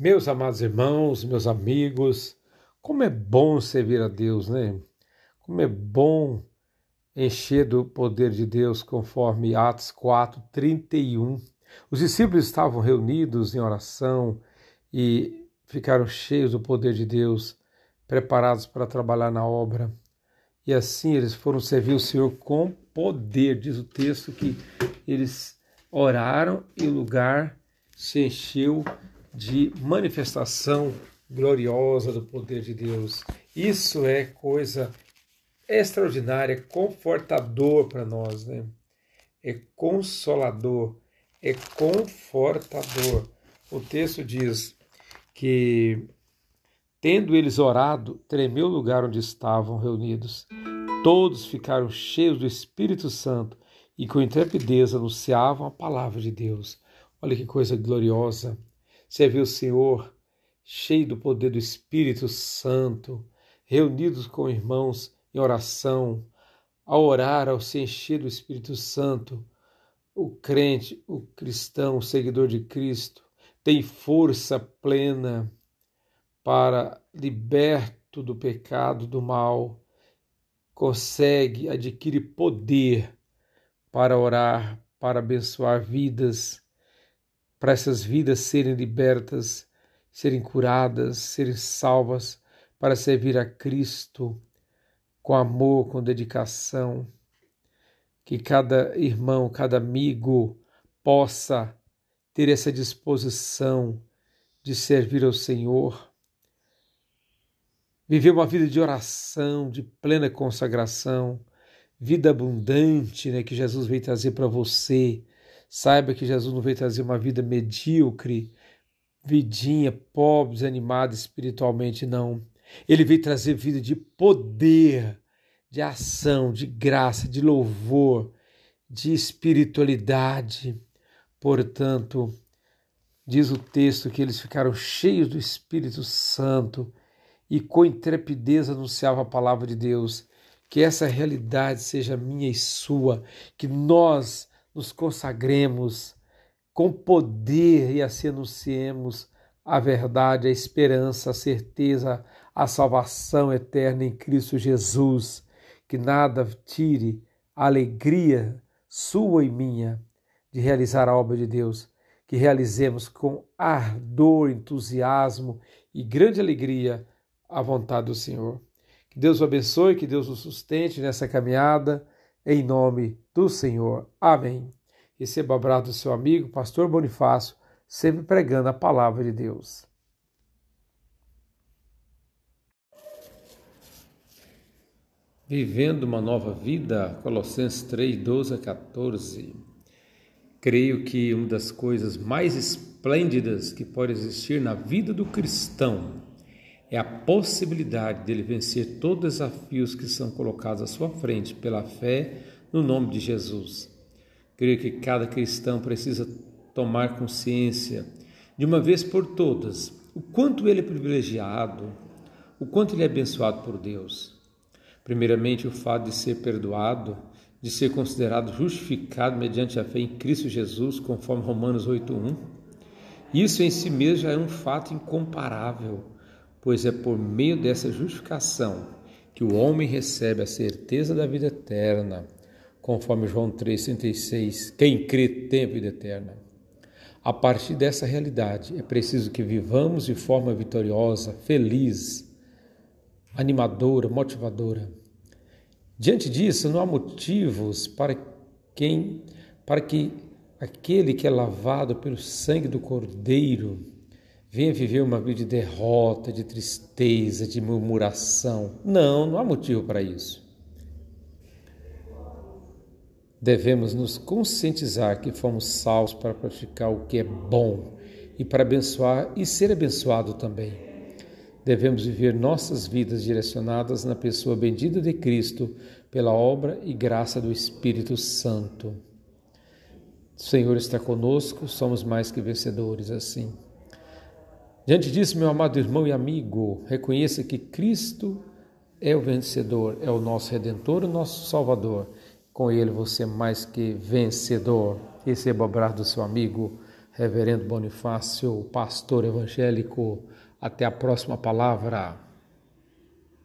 Meus amados irmãos, meus amigos, como é bom servir a Deus, né? Como é bom encher do poder de Deus, conforme Atos 4, 31. Os discípulos estavam reunidos em oração e ficaram cheios do poder de Deus, preparados para trabalhar na obra. E assim eles foram servir o Senhor com poder. Diz o texto que eles oraram e o lugar se encheu de manifestação gloriosa do poder de Deus. Isso é coisa extraordinária, confortador para nós, né? É consolador, é confortador. O texto diz que, tendo eles orado, tremeu o lugar onde estavam reunidos. Todos ficaram cheios do Espírito Santo e com intrepidez anunciavam a palavra de Deus. Olha que coisa gloriosa. Servir o Senhor cheio do poder do Espírito Santo, reunidos com irmãos em oração, ao orar, ao se encher do Espírito Santo, o crente, o cristão, o seguidor de Cristo, tem força plena para, liberto do pecado, do mal, consegue, adquire poder para orar, para abençoar vidas, para essas vidas serem libertas, serem curadas, serem salvas, para servir a Cristo com amor, com dedicação. Que cada irmão, cada amigo possa ter essa disposição de servir ao Senhor, viver uma vida de oração, de plena consagração, vida abundante, né, que Jesus veio trazer para você. Saiba que Jesus não veio trazer uma vida medíocre, vidinha, pobre, desanimada espiritualmente, não. Ele veio trazer vida de poder, de ação, de graça, de louvor, de espiritualidade. Portanto, diz o texto que eles ficaram cheios do Espírito Santo e com intrepidez anunciavam a palavra de Deus. Que essa realidade seja minha e sua, que nós nos consagremos com poder e assim anunciemos a verdade, a esperança, a certeza, a salvação eterna em Cristo Jesus. Que nada tire a alegria sua e minha de realizar a obra de Deus, que realizemos com ardor, entusiasmo e grande alegria a vontade do Senhor. Que Deus o abençoe, que Deus o sustente nessa caminhada, em nome do Senhor. Amém. Receba o abraço do seu amigo, pastor Bonifácio, sempre pregando a palavra de Deus. Vivendo uma nova vida, Colossenses 3, 12 a 14. Creio que uma das coisas mais esplêndidas que pode existir na vida do cristão é a possibilidade dele vencer todos os desafios que são colocados à sua frente pela fé no nome de Jesus. Creio que cada cristão precisa tomar consciência de uma vez por todas o quanto ele é privilegiado, o quanto ele é abençoado por Deus. Primeiramente, o fato de ser perdoado, de ser considerado justificado mediante a fé em Cristo Jesus, conforme Romanos 8:1. Isso em si mesmo já é um fato incomparável, pois é por meio dessa justificação que o homem recebe a certeza da vida eterna, conforme João 3:36. Quem crê tem a vida eterna. A partir dessa realidade, é preciso que vivamos de forma vitoriosa, feliz, animadora, motivadora. Diante disso, não há motivos para quem para que aquele que é lavado pelo sangue do Cordeiro venha viver uma vida de derrota, de tristeza, de murmuração. Não, não há motivo para isso. Devemos nos conscientizar que fomos salvos para praticar o que é bom e para abençoar e ser abençoado também. Devemos viver nossas vidas direcionadas na pessoa bendita de Cristo pela obra e graça do Espírito Santo. O Senhor está conosco, somos mais que vencedores assim. Diante disso, meu amado irmão e amigo, reconheça que Cristo é o vencedor, é o nosso redentor, o nosso salvador. Com ele você é mais que vencedor. Receba o abraço do seu amigo Reverendo Bonifácio, pastor evangélico. Até a próxima palavra.